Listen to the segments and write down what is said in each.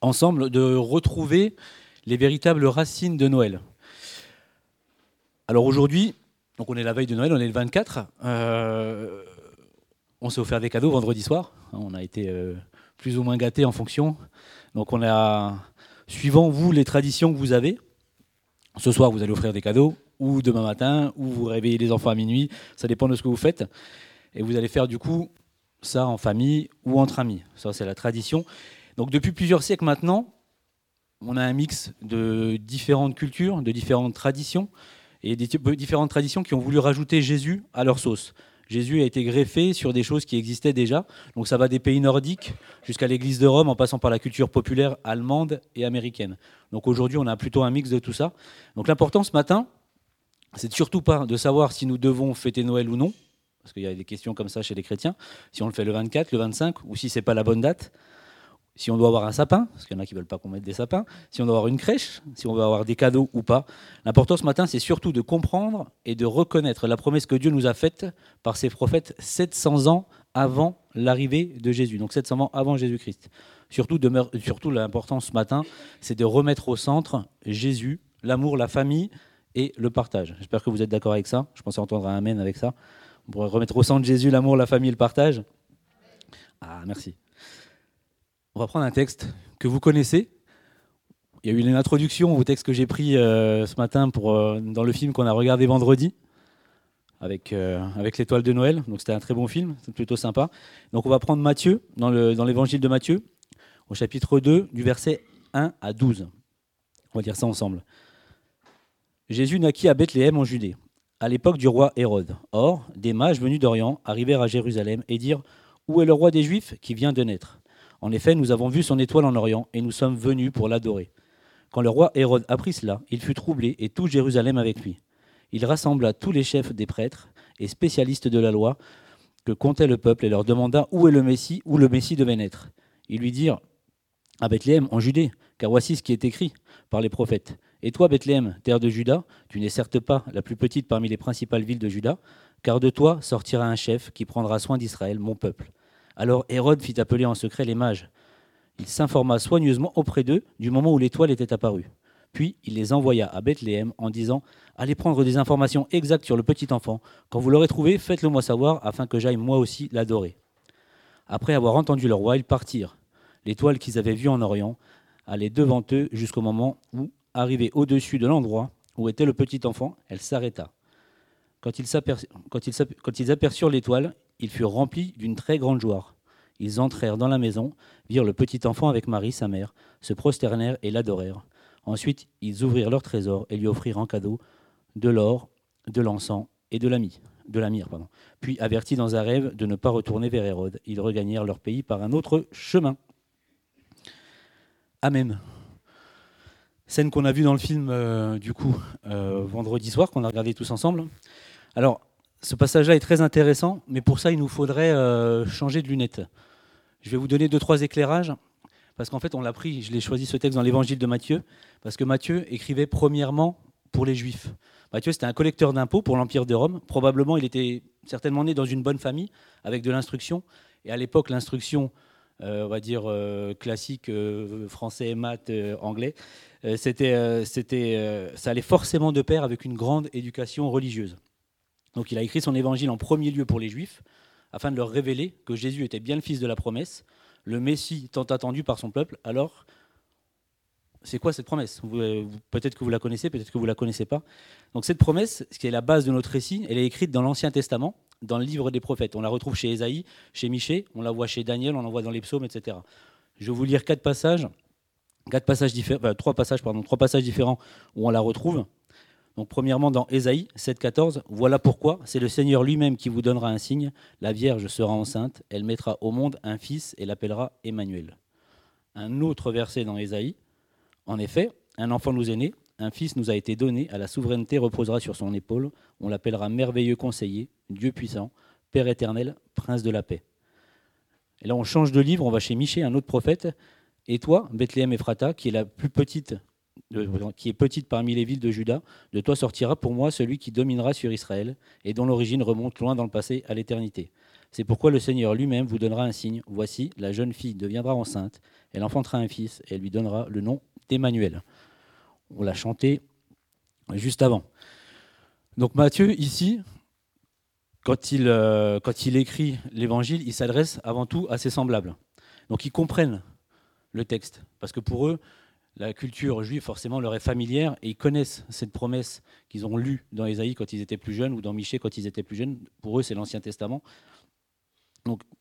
ensemble de retrouver les véritables racines de Noël. Alors aujourd'hui, donc on est la veille de Noël, on est le 24. Euh, on s'est offert des cadeaux vendredi soir. On a été euh, plus ou moins gâtés en fonction. Donc on a, suivant vous les traditions que vous avez, ce soir vous allez offrir des cadeaux, ou demain matin, ou vous réveillez les enfants à minuit, ça dépend de ce que vous faites. Et vous allez faire du coup ça en famille ou entre amis. Ça c'est la tradition. Donc depuis plusieurs siècles maintenant, on a un mix de différentes cultures, de différentes traditions, et différentes traditions qui ont voulu rajouter Jésus à leur sauce. Jésus a été greffé sur des choses qui existaient déjà. Donc ça va des pays nordiques jusqu'à l'Église de Rome, en passant par la culture populaire allemande et américaine. Donc aujourd'hui, on a plutôt un mix de tout ça. Donc l'important ce matin, c'est surtout pas de savoir si nous devons fêter Noël ou non, parce qu'il y a des questions comme ça chez les chrétiens, si on le fait le 24, le 25, ou si c'est pas la bonne date si on doit avoir un sapin, parce qu'il y en a qui ne veulent pas qu'on mette des sapins, si on doit avoir une crèche, si on veut avoir des cadeaux ou pas. L'important ce matin, c'est surtout de comprendre et de reconnaître la promesse que Dieu nous a faite par ses prophètes 700 ans avant l'arrivée de Jésus, donc 700 ans avant Jésus-Christ. Surtout, surtout l'important ce matin, c'est de remettre au centre Jésus, l'amour, la famille et le partage. J'espère que vous êtes d'accord avec ça. Je pensais entendre un Amen avec ça. On pourrait remettre au centre Jésus, l'amour, la famille et le partage. Ah, merci. On va prendre un texte que vous connaissez. Il y a eu une introduction au texte que j'ai pris euh, ce matin pour, euh, dans le film qu'on a regardé vendredi avec, euh, avec l'étoile de Noël. Donc c'était un très bon film, c'est plutôt sympa. Donc on va prendre Matthieu, dans l'évangile dans de Matthieu, au chapitre 2, du verset 1 à 12. On va dire ça ensemble. Jésus naquit à Bethléem en Judée, à l'époque du roi Hérode. Or, des mages venus d'Orient arrivèrent à Jérusalem et dirent Où est le roi des Juifs qui vient de naître? En effet, nous avons vu son étoile en Orient et nous sommes venus pour l'adorer. Quand le roi Hérode apprit cela, il fut troublé et tout Jérusalem avec lui. Il rassembla tous les chefs des prêtres et spécialistes de la loi que comptait le peuple et leur demanda où est le Messie, où le Messie devait naître. Ils lui dirent à Bethléem, en Judée, car voici ce qui est écrit par les prophètes. Et toi, Bethléem, terre de Juda, tu n'es certes pas la plus petite parmi les principales villes de Juda, car de toi sortira un chef qui prendra soin d'Israël, mon peuple. Alors Hérode fit appeler en secret les mages. Il s'informa soigneusement auprès d'eux du moment où l'étoile était apparue. Puis il les envoya à Bethléem en disant Allez prendre des informations exactes sur le petit enfant. Quand vous l'aurez trouvé, faites-le moi savoir afin que j'aille moi aussi l'adorer. Après avoir entendu le roi, ils partirent. L'étoile qu'ils avaient vue en Orient allait devant eux jusqu'au moment où, arrivée au-dessus de l'endroit où était le petit enfant, elle s'arrêta. Quand ils aperçurent l'étoile, ils furent remplis d'une très grande joie. Ils entrèrent dans la maison, virent le petit enfant avec Marie, sa mère, se prosternèrent et l'adorèrent. Ensuite, ils ouvrirent leur trésor et lui offrirent en cadeau de l'or, de l'encens et de la de la myrrhe. Pardon. Puis, avertis dans un rêve de ne pas retourner vers Hérode, ils regagnèrent leur pays par un autre chemin. Amen. Scène qu'on a vue dans le film, euh, du coup, euh, vendredi soir, qu'on a regardé tous ensemble. Alors, ce passage-là est très intéressant, mais pour ça, il nous faudrait euh, changer de lunettes. Je vais vous donner deux, trois éclairages, parce qu'en fait, on l'a pris, je l'ai choisi ce texte dans l'évangile de Matthieu, parce que Matthieu écrivait premièrement pour les Juifs. Matthieu, c'était un collecteur d'impôts pour l'Empire de Rome. Probablement, il était certainement né dans une bonne famille, avec de l'instruction. Et à l'époque, l'instruction, euh, on va dire, euh, classique, français, maths, anglais, c'était, c'était, ça allait forcément de pair avec une grande éducation religieuse. Donc il a écrit son évangile en premier lieu pour les Juifs, afin de leur révéler que Jésus était bien le Fils de la promesse, le Messie tant attendu par son peuple. Alors, c'est quoi cette promesse? Peut-être que vous la connaissez, peut-être que vous ne la connaissez pas. Donc cette promesse, ce qui est la base de notre récit, elle est écrite dans l'Ancien Testament, dans le livre des prophètes. On la retrouve chez Ésaïe, chez Michée, on la voit chez Daniel, on la voit dans les psaumes, etc. Je vais vous lire quatre passages, quatre passages différents, trois passages, pardon, trois passages différents où on la retrouve. Donc premièrement dans Ésaïe 7,14, voilà pourquoi c'est le Seigneur lui-même qui vous donnera un signe. La Vierge sera enceinte, elle mettra au monde un fils et l'appellera Emmanuel. Un autre verset dans Ésaïe, en effet, un enfant nous est né, un fils nous a été donné, à la souveraineté reposera sur son épaule, on l'appellera merveilleux conseiller, Dieu puissant, Père éternel, prince de la paix. Et là on change de livre, on va chez Michée, un autre prophète, et toi, Bethléem Ephrata, qui est la plus petite qui est petite parmi les villes de Juda, de toi sortira pour moi celui qui dominera sur Israël, et dont l'origine remonte loin dans le passé à l'éternité. C'est pourquoi le Seigneur lui-même vous donnera un signe. Voici, la jeune fille deviendra enceinte, elle enfantera un fils, et elle lui donnera le nom d'Emmanuel. On l'a chanté juste avant. Donc Matthieu, ici, quand il, euh, quand il écrit l'évangile, il s'adresse avant tout à ses semblables. Donc ils comprennent le texte, parce que pour eux, la culture juive forcément leur est familière et ils connaissent cette promesse qu'ils ont lue dans Ésaïe quand ils étaient plus jeunes ou dans Michée quand ils étaient plus jeunes. Pour eux, c'est l'Ancien Testament.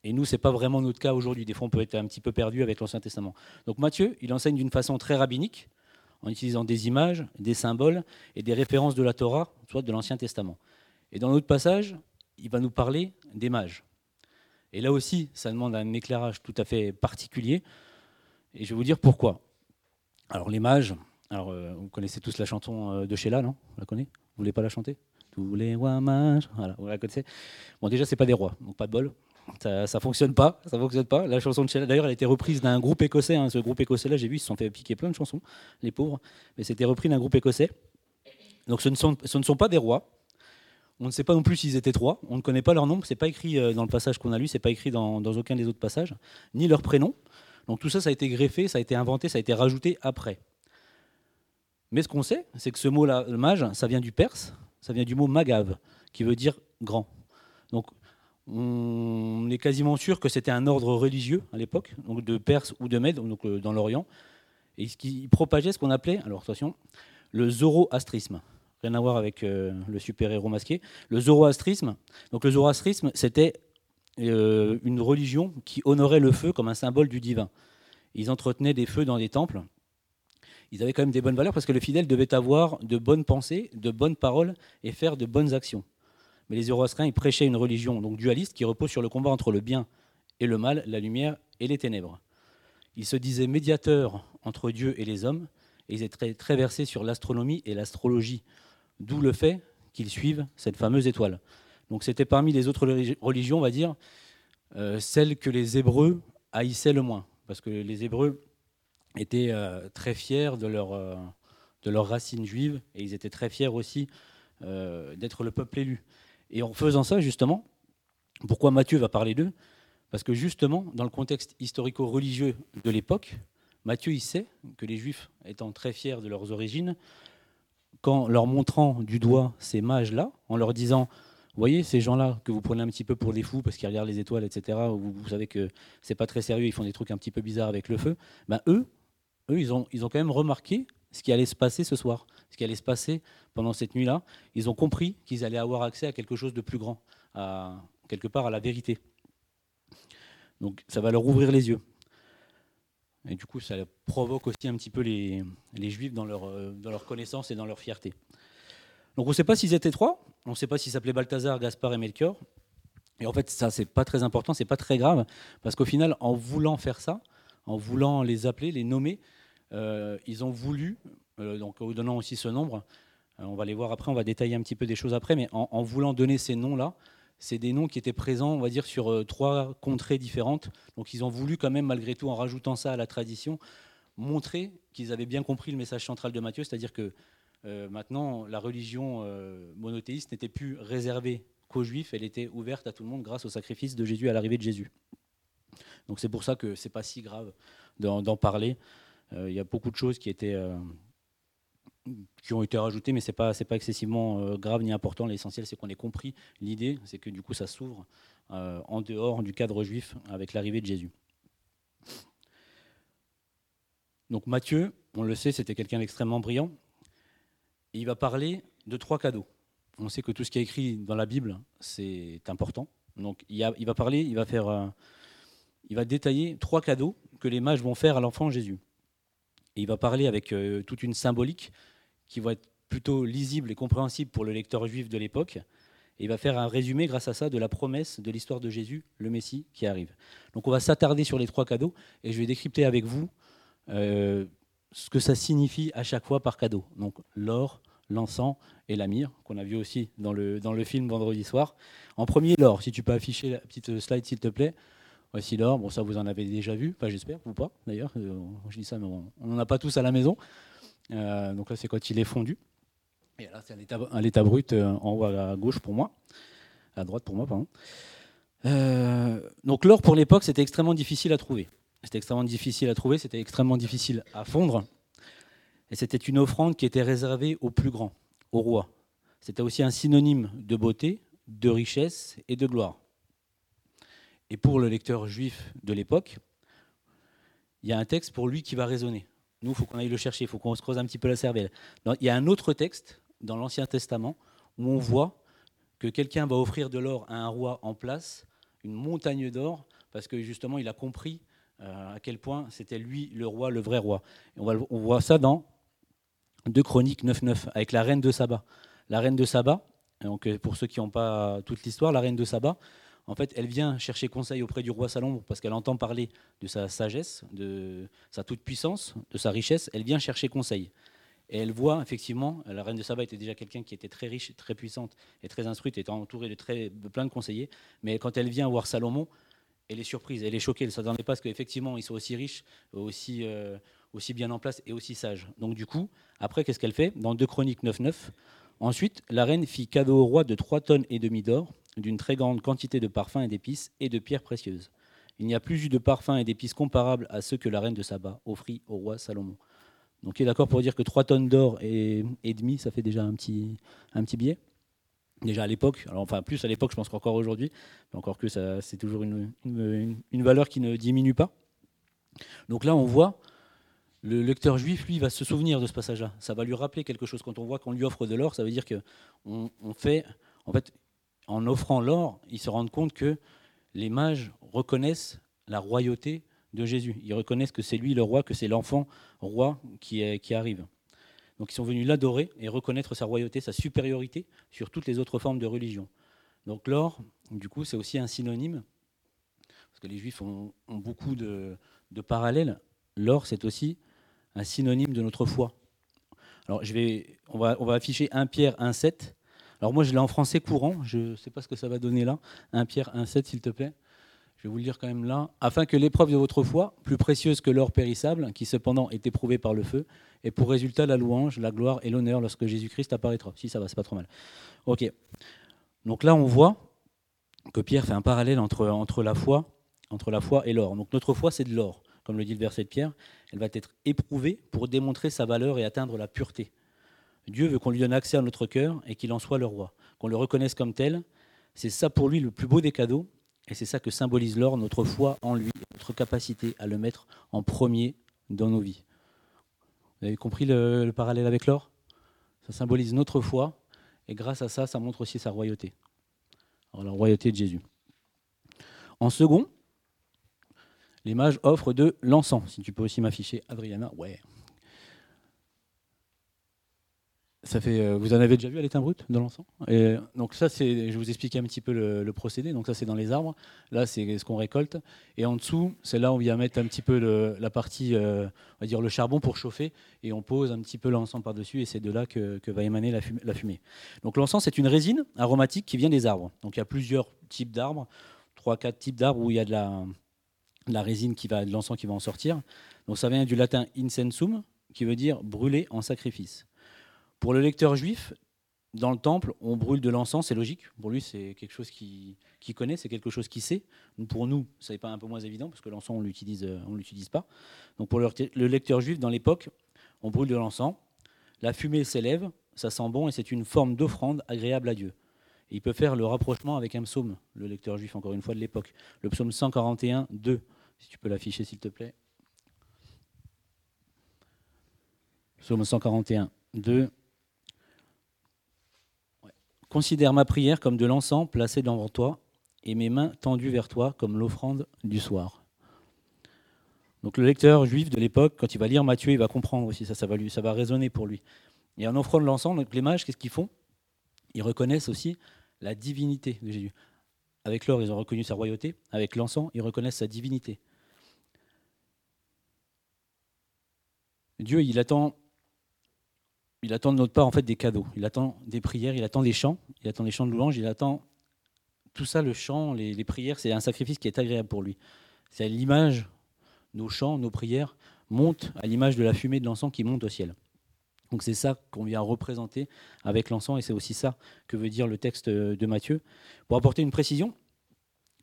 Et nous, ce n'est pas vraiment notre cas aujourd'hui. Des fois, on peut être un petit peu perdu avec l'Ancien Testament. Donc Matthieu, il enseigne d'une façon très rabbinique, en utilisant des images, des symboles et des références de la Torah, soit de l'Ancien Testament. Et dans notre passage, il va nous parler des mages. Et là aussi, ça demande un éclairage tout à fait particulier. Et je vais vous dire pourquoi. Alors les mages, alors euh, vous connaissez tous la chanson euh, de Sheila, non? Vous la connaissez? Vous voulez pas la chanter? Tous les rois mages, voilà, vous la connaissez? Bon déjà c'est pas des rois, donc pas de bol. Ça, ça fonctionne pas, ça fonctionne pas. La chanson de Sheila, d'ailleurs, elle a été reprise d'un groupe écossais. Hein. Ce groupe écossais-là, j'ai vu, ils se sont fait piquer plein de chansons, les pauvres. Mais c'était repris d'un groupe écossais. Donc ce ne, sont, ce ne sont pas des rois. On ne sait pas non plus s'ils étaient trois. On ne connaît pas leur nom. C'est pas écrit euh, dans le passage qu'on a lu. C'est pas écrit dans, dans aucun des autres passages, ni leur prénom. Donc tout ça, ça a été greffé, ça a été inventé, ça a été rajouté après. Mais ce qu'on sait, c'est que ce mot-là, mage, ça vient du perse, ça vient du mot magav, qui veut dire grand. Donc on est quasiment sûr que c'était un ordre religieux à l'époque, donc de Perse ou de Mède, donc euh, dans l'Orient, et qui propageait ce qu'on appelait, alors attention, le zoroastrisme. Rien à voir avec euh, le super-héros masqué. Le zoroastrisme, donc le zoroastrisme, c'était euh, une religion qui honorait le feu comme un symbole du divin. Ils entretenaient des feux dans des temples. Ils avaient quand même des bonnes valeurs parce que le fidèle devait avoir de bonnes pensées, de bonnes paroles et faire de bonnes actions. Mais les Zoroastriens, ils prêchaient une religion donc dualiste qui repose sur le combat entre le bien et le mal, la lumière et les ténèbres. Ils se disaient médiateurs entre Dieu et les hommes et ils étaient très versés sur l'astronomie et l'astrologie, d'où le fait qu'ils suivent cette fameuse étoile. Donc c'était parmi les autres religions, on va dire, euh, celle que les Hébreux haïssaient le moins, parce que les Hébreux étaient euh, très fiers de leur, euh, de leurs racines juives, et ils étaient très fiers aussi d'être le peuple élu. Et en faisant ça, justement, pourquoi Matthieu va parler d'eux? Parce que justement, dans le contexte historico-religieux de l'époque, Matthieu, il sait que les Juifs, étant très fiers de leurs origines, qu'en leur montrant du doigt ces mages-là, en leur disant vous voyez ces gens-là que vous prenez un petit peu pour des fous parce qu'ils regardent les étoiles, etc. Vous, vous savez que c'est pas très sérieux, ils font des trucs un petit peu bizarres avec le feu. Ben eux, eux, ils ont, ils ont quand même remarqué ce qui allait se passer ce soir, ce qui allait se passer pendant cette nuit-là. Ils ont compris qu'ils allaient avoir accès à quelque chose de plus grand, quelque part à la vérité. Donc ça va leur ouvrir les yeux. Et du coup, ça provoque aussi un petit peu les, les juifs dans leur, euh, dans leur connaissance et dans leur fierté. Donc on ne sait pas s'ils étaient trois, on ne sait pas s'ils s'appelaient Balthazar, Gaspard et Melchior. Et en fait, ça, c'est pas très important, c'est pas très grave, parce qu'au final, en voulant faire ça, en voulant les appeler, les nommer, euh, ils ont voulu, euh, donc en donnant aussi ce nombre, euh, on va les voir après, on va détailler un petit peu des choses après, mais en, voulant donner ces noms-là, c'est des noms qui étaient présents, on va dire, sur trois contrées différentes. Donc ils ont voulu quand même, malgré tout, en rajoutant ça à la tradition, montrer qu'ils avaient bien compris le message central de Matthieu, c'est-à-dire que euh, maintenant, la religion euh, monothéiste n'était plus réservée qu'aux juifs, elle était ouverte à tout le monde grâce au sacrifice de Jésus à l'arrivée de Jésus. Donc c'est pour ça que c'est pas si grave d'en parler. Euh, il y a beaucoup de choses qui, ont été rajoutées, mais ce n'est pas, pas excessivement grave ni important. L'essentiel, c'est qu'on ait compris l'idée, c'est que du coup, ça s'ouvre en dehors du cadre juif avec l'arrivée de Jésus. Donc Matthieu, on le sait, c'était quelqu'un d'extrêmement brillant il va parler de trois cadeaux. On sait que tout ce qui est écrit dans la Bible, c'est important. Donc il, va parler, il va faire, euh, il va détailler trois cadeaux que les mages vont faire à l'enfant Jésus. Et il va parler avec euh, toute une symbolique qui va être plutôt lisible et compréhensible pour le lecteur juif de l'époque. Et il va faire un résumé grâce à ça de la promesse de l'histoire de Jésus, le Messie qui arrive. Donc on va s'attarder sur les trois cadeaux et je vais décrypter avec vous euh, ce que ça signifie à chaque fois par cadeau. Donc l'or, l'encens et la myrrhe, qu'on a vu aussi dans le, dans le film vendredi soir. En premier, l'or, si tu peux afficher la petite slide s'il te plaît. Voici l'or, bon ça vous en avez déjà vu, pas j'espère, ou pas d'ailleurs, euh, je dis ça mais on n'en a pas tous à la maison. Euh, donc là c'est quand il est fondu. Et là c'est à l'état brut euh, en haut à gauche pour moi, à droite pour moi pardon. donc l'or pour l'époque, c'était extrêmement difficile à trouver. C'était extrêmement difficile à trouver, c'était extrêmement difficile à fondre. Et c'était une offrande qui était réservée aux plus grands, au roi. C'était aussi un synonyme de beauté, de richesse et de gloire. Et pour le lecteur juif de l'époque, il y a un texte pour lui qui va résonner. Nous, il faut qu'on aille le chercher, il faut qu'on se creuse un petit peu la cervelle. Il y a un autre texte dans l'Ancien Testament où on voit que quelqu'un va offrir de l'or à un roi en place, une montagne d'or, parce que justement, il a compris euh, à quel point c'était lui le roi, le vrai roi. On, voit ça dans 2 Chroniques 9.9, avec la reine de Saba. La reine de Saba, donc euh, pour ceux qui n'ont pas toute l'histoire, la reine de Saba, en fait, elle vient chercher conseil auprès du roi Salomon parce qu'elle entend parler de sa sagesse, de sa toute-puissance, de sa richesse. Elle vient chercher conseil. Et elle voit effectivement, la reine de Saba était déjà quelqu'un qui était très riche, très puissante et très instruite, étant entourée de, très, plein de conseillers. Mais quand elle vient voir Salomon, elle est surprise, elle est choquée, elle ne s'attendait pas à ce qu'effectivement ils soient aussi riches, aussi, euh, aussi bien en place et aussi sages. Donc du coup, après, qu'est-ce qu'elle fait Dans 2 Chroniques 9.9, ensuite, la reine fit cadeau au roi de 3 tonnes et demi d'or, d'une très grande quantité de parfums et d'épices et de pierres précieuses. Il n'y a plus eu de parfums et d'épices comparables à ceux que la reine de Saba offrit au roi Salomon. Donc il est d'accord pour dire que 3 tonnes d'or et, demi, ça fait déjà un petit, un petit. Déjà à l'époque, alors enfin plus à l'époque, je pense qu'encore aujourd'hui, encore que c'est toujours une, valeur qui ne diminue pas. Donc là, on voit le lecteur juif, lui, va se souvenir de ce passage-là. Ça va lui rappeler quelque chose. Quand on voit qu'on lui offre de l'or, ça veut dire que on, fait, en fait, en offrant l'or, ils se rendent compte que les mages reconnaissent la royauté de Jésus. Ils reconnaissent que c'est lui le roi, que c'est l'enfant roi qui arrive. Donc ils sont venus l'adorer et reconnaître sa royauté, sa supériorité sur toutes les autres formes de religion. Donc l'or, du coup, c'est aussi un synonyme, parce que les juifs ont, beaucoup de, parallèles. L'or, c'est aussi un synonyme de notre foi. Alors je vais, on, va, on va afficher 1 Pierre 1,7. Alors moi, je l'ai en français courant. Je ne sais pas ce que ça va donner là. 1 Pierre 1,7, s'il te plaît. Je vais vous le dire quand même là. Afin que l'épreuve de votre foi, plus précieuse que l'or périssable, qui cependant est éprouvé par le feu, ait pour résultat la louange, la gloire et l'honneur lorsque Jésus-Christ apparaîtra. Si ça va, c'est pas trop mal. Ok. Donc là, on voit que Pierre fait un parallèle entre, entre, la, foi, entre la foi et l'or. Donc notre foi, c'est de l'or, comme le dit le verset de Pierre. Elle va être éprouvée pour démontrer sa valeur et atteindre la pureté. Dieu veut qu'on lui donne accès à notre cœur et qu'il en soit le roi, qu'on le reconnaisse comme tel. C'est ça pour lui le plus beau des cadeaux, et c'est ça que symbolise l'or, notre foi en lui, notre capacité à le mettre en premier dans nos vies. Vous avez compris le, parallèle avec l'or? Ça symbolise notre foi, et grâce à ça, ça montre aussi sa royauté. Alors, la royauté de Jésus. En second, l'image offre de l'encens. Si tu peux aussi m'afficher, Adriana, ouais. Euh, vous en avez déjà vu à l'étain brut de l'encens? Et Donc ça, je vous expliquer un petit peu le, procédé. Donc ça, c'est dans les arbres. Là, c'est ce qu'on récolte. Et en dessous, c'est là où on vient mettre un petit peu la partie, euh, on va dire le charbon pour chauffer, et on pose un petit peu l'encens par-dessus, et c'est de là que, va émaner la fumée. Donc l'encens, c'est une résine aromatique qui vient des arbres. Donc il y a plusieurs types d'arbres, trois, quatre types d'arbres où il y a de la, de la résine qui va, de l'encens qui va en sortir. Donc ça vient du latin incensum, qui veut dire brûler en sacrifice. Pour le lecteur juif, dans le temple, on brûle de l'encens, c'est logique. Pour lui, c'est quelque chose qu'il connaît, c'est quelque chose qu'il sait. Pour nous, ça n'est pas un peu moins évident, parce que l'encens, on ne l'utilise pas. Donc pour le, lecteur juif, dans l'époque, on brûle de l'encens, la fumée s'élève, ça sent bon, et c'est une forme d'offrande agréable à Dieu. il peut faire le rapprochement avec un psaume, le lecteur juif, encore une fois, de l'époque. Le psaume 141, 2, si tu peux l'afficher, s'il te plaît. Psaume 141, 2. Considère ma prière comme de l'encens placé devant toi et mes mains tendues vers toi comme l'offrande du soir. Donc le lecteur juif de l'époque, quand il va lire Matthieu, il va comprendre aussi ça, ça va, lui, ça va résonner pour lui. Et en offrant de l'encens, les mages, qu'est-ce qu'ils font? Ils reconnaissent aussi la divinité de Jésus. Avec l'or, ils ont reconnu sa royauté. Avec l'encens, ils reconnaissent sa divinité. Dieu, il attend il attend de notre part en fait des cadeaux. Il attend des prières, il attend des chants, il attend des chants de louange, il attend tout ça, le chant, les, prières, c'est un sacrifice qui est agréable pour lui. C'est l'image, nos chants, nos prières montent à l'image de la fumée de l'encens qui monte au ciel. Donc c'est ça qu'on vient représenter avec l'encens et c'est aussi ça que veut dire le texte de Matthieu. Pour apporter une précision,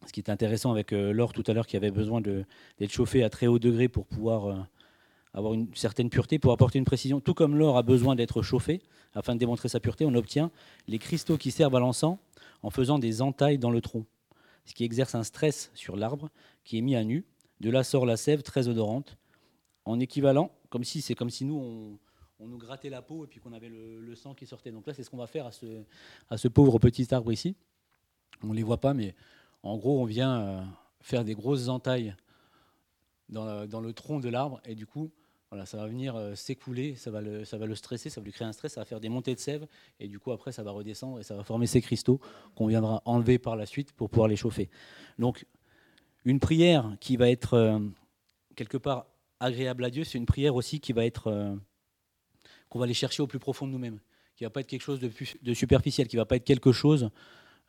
Ce qui est intéressant avec l'or tout à l'heure qui avait besoin d'être chauffé à très haut degré pour pouvoir avoir une certaine pureté, pour apporter une précision. Tout comme l'or a besoin d'être chauffé afin de démontrer sa pureté, on obtient les cristaux qui servent à l'encens en faisant des entailles dans le tronc, ce qui exerce un stress sur l'arbre qui est mis à nu. De là sort la sève très odorante, en équivalent, comme si c'est comme si nous on, nous grattait la peau et puis qu'on avait le, sang qui sortait. Donc là, c'est ce qu'on va faire à ce, pauvre petit arbre ici. On ne les voit pas, mais en gros, on vient euh, faire des grosses entailles dans, dans le tronc de l'arbre et du coup, ça va venir euh, s'écouler, ça, va le, ça va le stresser, ça va lui créer un stress, ça va faire des montées de sève, et du coup après ça va redescendre et ça va former ces cristaux qu'on viendra enlever par la suite pour pouvoir les chauffer. Donc une prière qui va être euh, quelque part agréable à Dieu, c'est une prière aussi qui va être euh, qu'on va aller chercher au plus profond de nous-mêmes, qui va pas être quelque chose de, de superficiel, qui va pas être quelque chose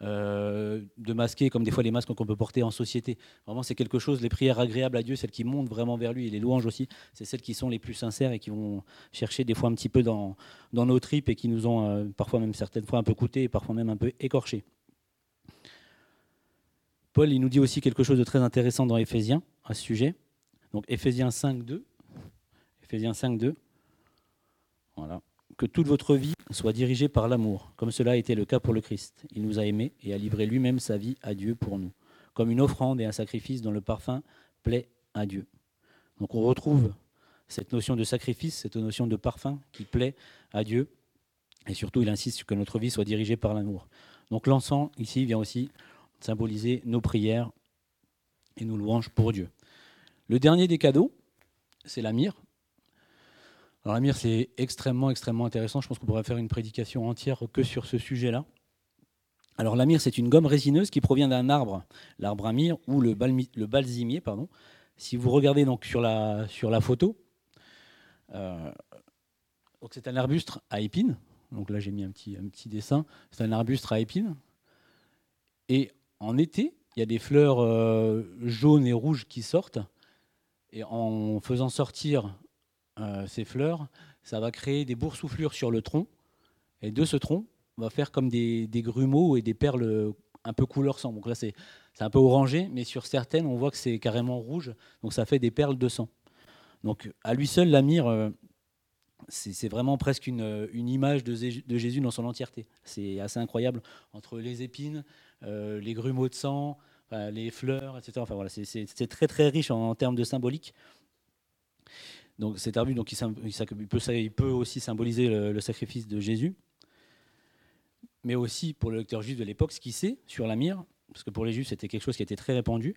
euh, de masquer comme des fois les masques qu'on peut porter en société. Vraiment, c'est quelque chose, les prières agréables à Dieu, celles qui montent vraiment vers lui, et les louanges aussi, c'est celles qui sont les plus sincères et qui vont chercher des fois un petit peu dans, nos tripes et qui nous ont euh, parfois même certaines fois un peu coûté et parfois même un peu écorché. Paul, il nous dit aussi quelque chose de très intéressant dans Éphésiens à ce sujet. Donc Éphésiens 5, 2. Éphésiens 5, 2. Voilà que toute votre vie soit dirigée par l'amour, comme cela a été le cas pour le Christ. Il nous a aimés et a livré lui-même sa vie à Dieu pour nous, comme une offrande et un sacrifice dont le parfum plaît à Dieu. Donc on retrouve cette notion de sacrifice, cette notion de parfum qui plaît à Dieu, et surtout il insiste que notre vie soit dirigée par l'amour. Donc l'encens ici vient aussi symboliser nos prières et nos louanges pour Dieu. Le dernier des cadeaux, c'est la myrrhe. Alors Amir, c'est extrêmement, extrêmement intéressant. Je pense qu'on pourrait faire une prédication entière que sur ce sujet-là. Alors l'amir, c'est une gomme résineuse qui provient d'un arbre, l'arbre amir ou le, balsimier. Si vous regardez donc sur la, la photo, euh, c'est un arbuste à épines. Donc là, j'ai mis un petit, dessin. C'est un arbuste à épines. Et en été, il y a des fleurs euh, jaunes et rouges qui sortent. Et en faisant sortir ces fleurs, ça va créer des boursouflures sur le tronc. Et de ce tronc, on va faire comme des, grumeaux et des perles un peu couleur sang. Donc là, c'est un peu orangé, mais sur certaines, on voit que c'est carrément rouge. Donc ça fait des perles de sang. Donc à lui seul, la myrrhe, euh, c'est vraiment presque une, image de, Jésus dans son entièreté. C'est assez incroyable entre les épines, euh, les grumeaux de sang, les fleurs, etc. Enfin voilà, c'est très très riche en termes de symbolique. Donc cet arbuste, peut, aussi symboliser le, sacrifice de Jésus, mais aussi pour le lecteur juif de l'époque, ce qu'il sait sur la myrrhe, parce que pour les juifs c'était quelque chose qui était très répandu,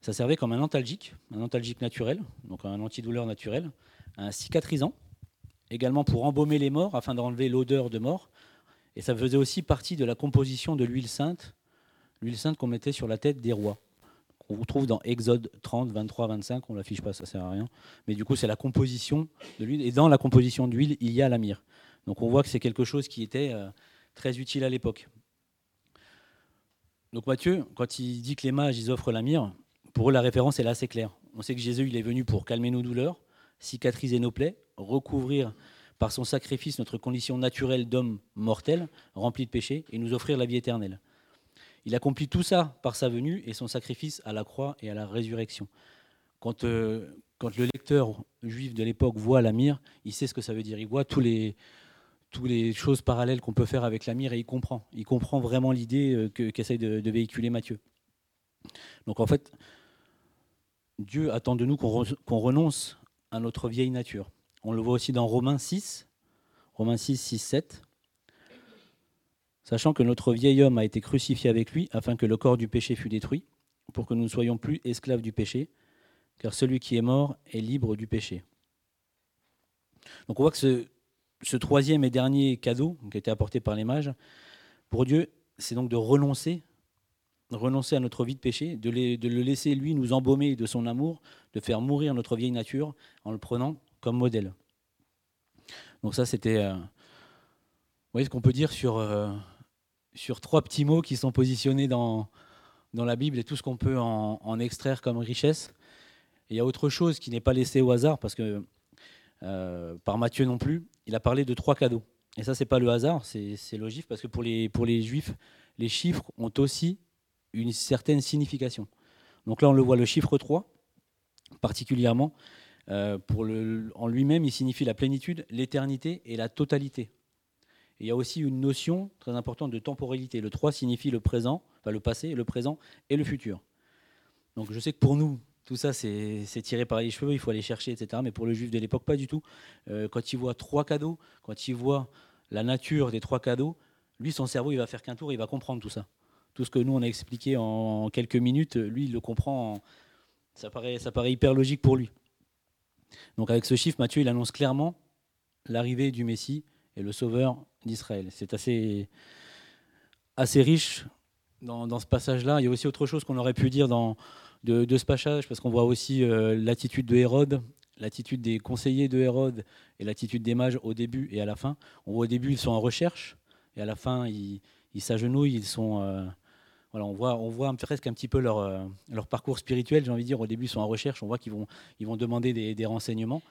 ça servait comme un antalgique, un antalgique naturel, donc un antidouleur naturel, un cicatrisant, également pour embaumer les morts afin d'enlever l'odeur de mort, et ça faisait aussi partie de la composition de l'huile sainte, l'huile sainte qu'on mettait sur la tête des rois. On vous trouve dans Exode 30, 23, 25. On ne l'affiche pas, ça ne sert à rien. Mais du coup, c'est la composition de l'huile. Et dans la composition d'huile, il y a la myrrhe. Donc on voit que c'est quelque chose qui était euh, très utile à l'époque. Donc Matthieu, quand il dit que les mages ils offrent la myrrhe, pour eux la référence est là assez claire. On sait que Jésus il est venu pour calmer nos douleurs, cicatriser nos plaies, recouvrir par son sacrifice notre condition naturelle d'homme mortel, rempli de péché, et nous offrir la vie éternelle. Il accomplit tout ça par sa venue et son sacrifice à la croix et à la résurrection. Quand, euh, le lecteur juif de l'époque voit la mire, il sait ce que ça veut dire. Il voit toutes les choses parallèles qu'on peut faire avec la mire et il comprend. Il comprend vraiment l'idée euh, qu'essaye de, véhiculer Matthieu. Donc en fait, Dieu attend de nous qu'on renonce à notre vieille nature. On le voit aussi dans Romains 6, Romains 6, 6, 7 sachant que notre vieil homme a été crucifié avec lui afin que le corps du péché fût détruit, pour que nous ne soyons plus esclaves du péché, car celui qui est mort est libre du péché. Donc on voit que ce, troisième et dernier cadeau qui a été apporté par les mages, pour Dieu, c'est donc de renoncer, renoncer à notre vie de péché, de, le laisser lui nous embaumer de son amour, de faire mourir notre vieille nature en le prenant comme modèle. Donc ça, c'était... Euh, vous voyez ce qu'on peut dire sur, euh, sur trois petits mots qui sont positionnés dans, dans la Bible et tout ce qu'on peut en, extraire comme richesse. il y a autre chose qui n'est pas laissé au hasard, parce que euh, par Matthieu non plus, il a parlé de trois cadeaux. Et ça, c'est pas le hasard, c'est logique, parce que pour les, pour les juifs, les chiffres ont aussi une certaine signification. Donc là, on le voit, le chiffre 3, particulièrement, euh, pour le, en lui-même, il signifie la plénitude, l'éternité et la totalité. Il y a aussi une notion très importante de temporalité. Le 3 signifie le présent, le passé, le présent et le futur. Donc je sais que pour nous, tout ça, c'est tiré par les cheveux, il faut aller chercher, etc. Mais pour le juif de l'époque, pas du tout. Euh, quand il voit trois cadeaux, quand il voit la nature des trois cadeaux, lui, son cerveau, il va faire qu'un tour, il va comprendre tout ça. Tout ce que nous, on a expliqué en quelques minutes, lui, il le comprend. Ça, paraît, ça paraît hyper logique pour lui. Donc avec ce chiffre, Matthieu, il annonce clairement l'arrivée du Messie et le Sauveur d'Israël. C'est assez, assez riche dans, ce passage-là. Il y a aussi autre chose qu'on aurait pu dire dans, de, ce passage, parce qu'on voit aussi euh, l'attitude de Hérode, l'attitude des conseillers de Hérode et l'attitude des mages au début et à la fin. On voit au début, ils sont en recherche, et à la fin, ils s'agenouillent, ils sont... Euh, voilà, on voit, on voit presque un petit peu leur, euh, leur parcours spirituel, j'ai envie de dire. Au début, ils sont en recherche, on voit qu'ils vont, ils vont demander des, renseignements.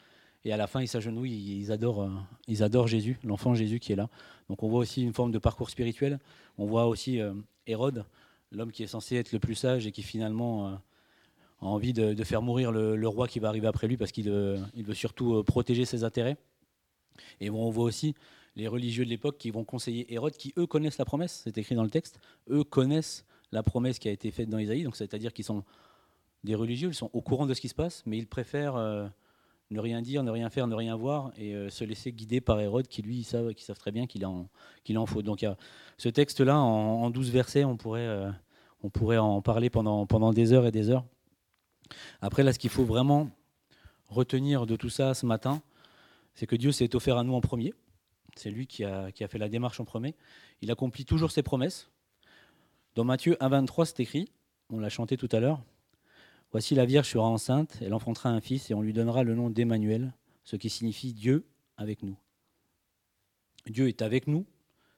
Et à la fin, ils s'agenouillent, ils adorent, euh, ils adorent Jésus, l'enfant Jésus qui est là. Donc on voit aussi une forme de parcours spirituel. On voit aussi euh, Hérode, l'homme qui est censé être le plus sage et qui finalement a envie de, faire mourir le, roi qui va arriver après lui parce qu'il il veut surtout protéger ses intérêts. Et on voit aussi les religieux de l'époque qui vont conseiller Hérode, qui eux connaissent la promesse, c'est écrit dans le texte, eux connaissent la promesse qui a été faite dans Isaïe, donc c'est-à-dire qu'ils sont des religieux, ils sont au courant de ce qui se passe, mais ils préfèrent euh, ne rien dire, ne rien faire, ne rien voir, et euh, se laisser guider par Hérode, qui lui, savent, qui savent très bien qu'il en, en faut. Donc a ce texte-là, en, douze versets, on pourrait, euh, on pourrait en parler pendant, pendant des heures et des heures. Après, là, ce qu'il faut vraiment retenir de tout ça ce matin, c'est que Dieu s'est offert à nous en premier. C'est lui qui a, fait la démarche en premier. Il accomplit toujours ses promesses. Dans Matthieu 1,23, c'est écrit, on l'a chanté tout à l'heure Voici la Vierge sera enceinte, elle enfantera un fils et on lui donnera le nom d'Emmanuel, ce qui signifie Dieu avec nous. Dieu est avec nous.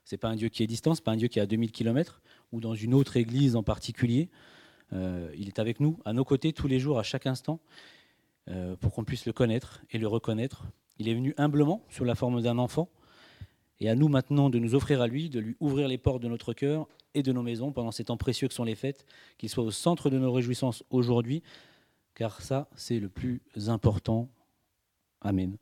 Ce n'est pas un Dieu qui est distant, ce n'est pas un Dieu qui est à 2000 km ou dans une autre église en particulier. Euh, il est avec nous, à nos côtés, tous les jours, à chaque instant, euh, pour qu'on puisse le connaître et le reconnaître. Il est venu humblement, sous la forme d'un enfant, et à nous maintenant de nous offrir à lui, de lui ouvrir les portes de notre cœur et de nos maisons pendant ces temps précieux que sont les fêtes, qu'il soit au centre de nos réjouissances aujourd'hui, car ça, c'est le plus important. Amen.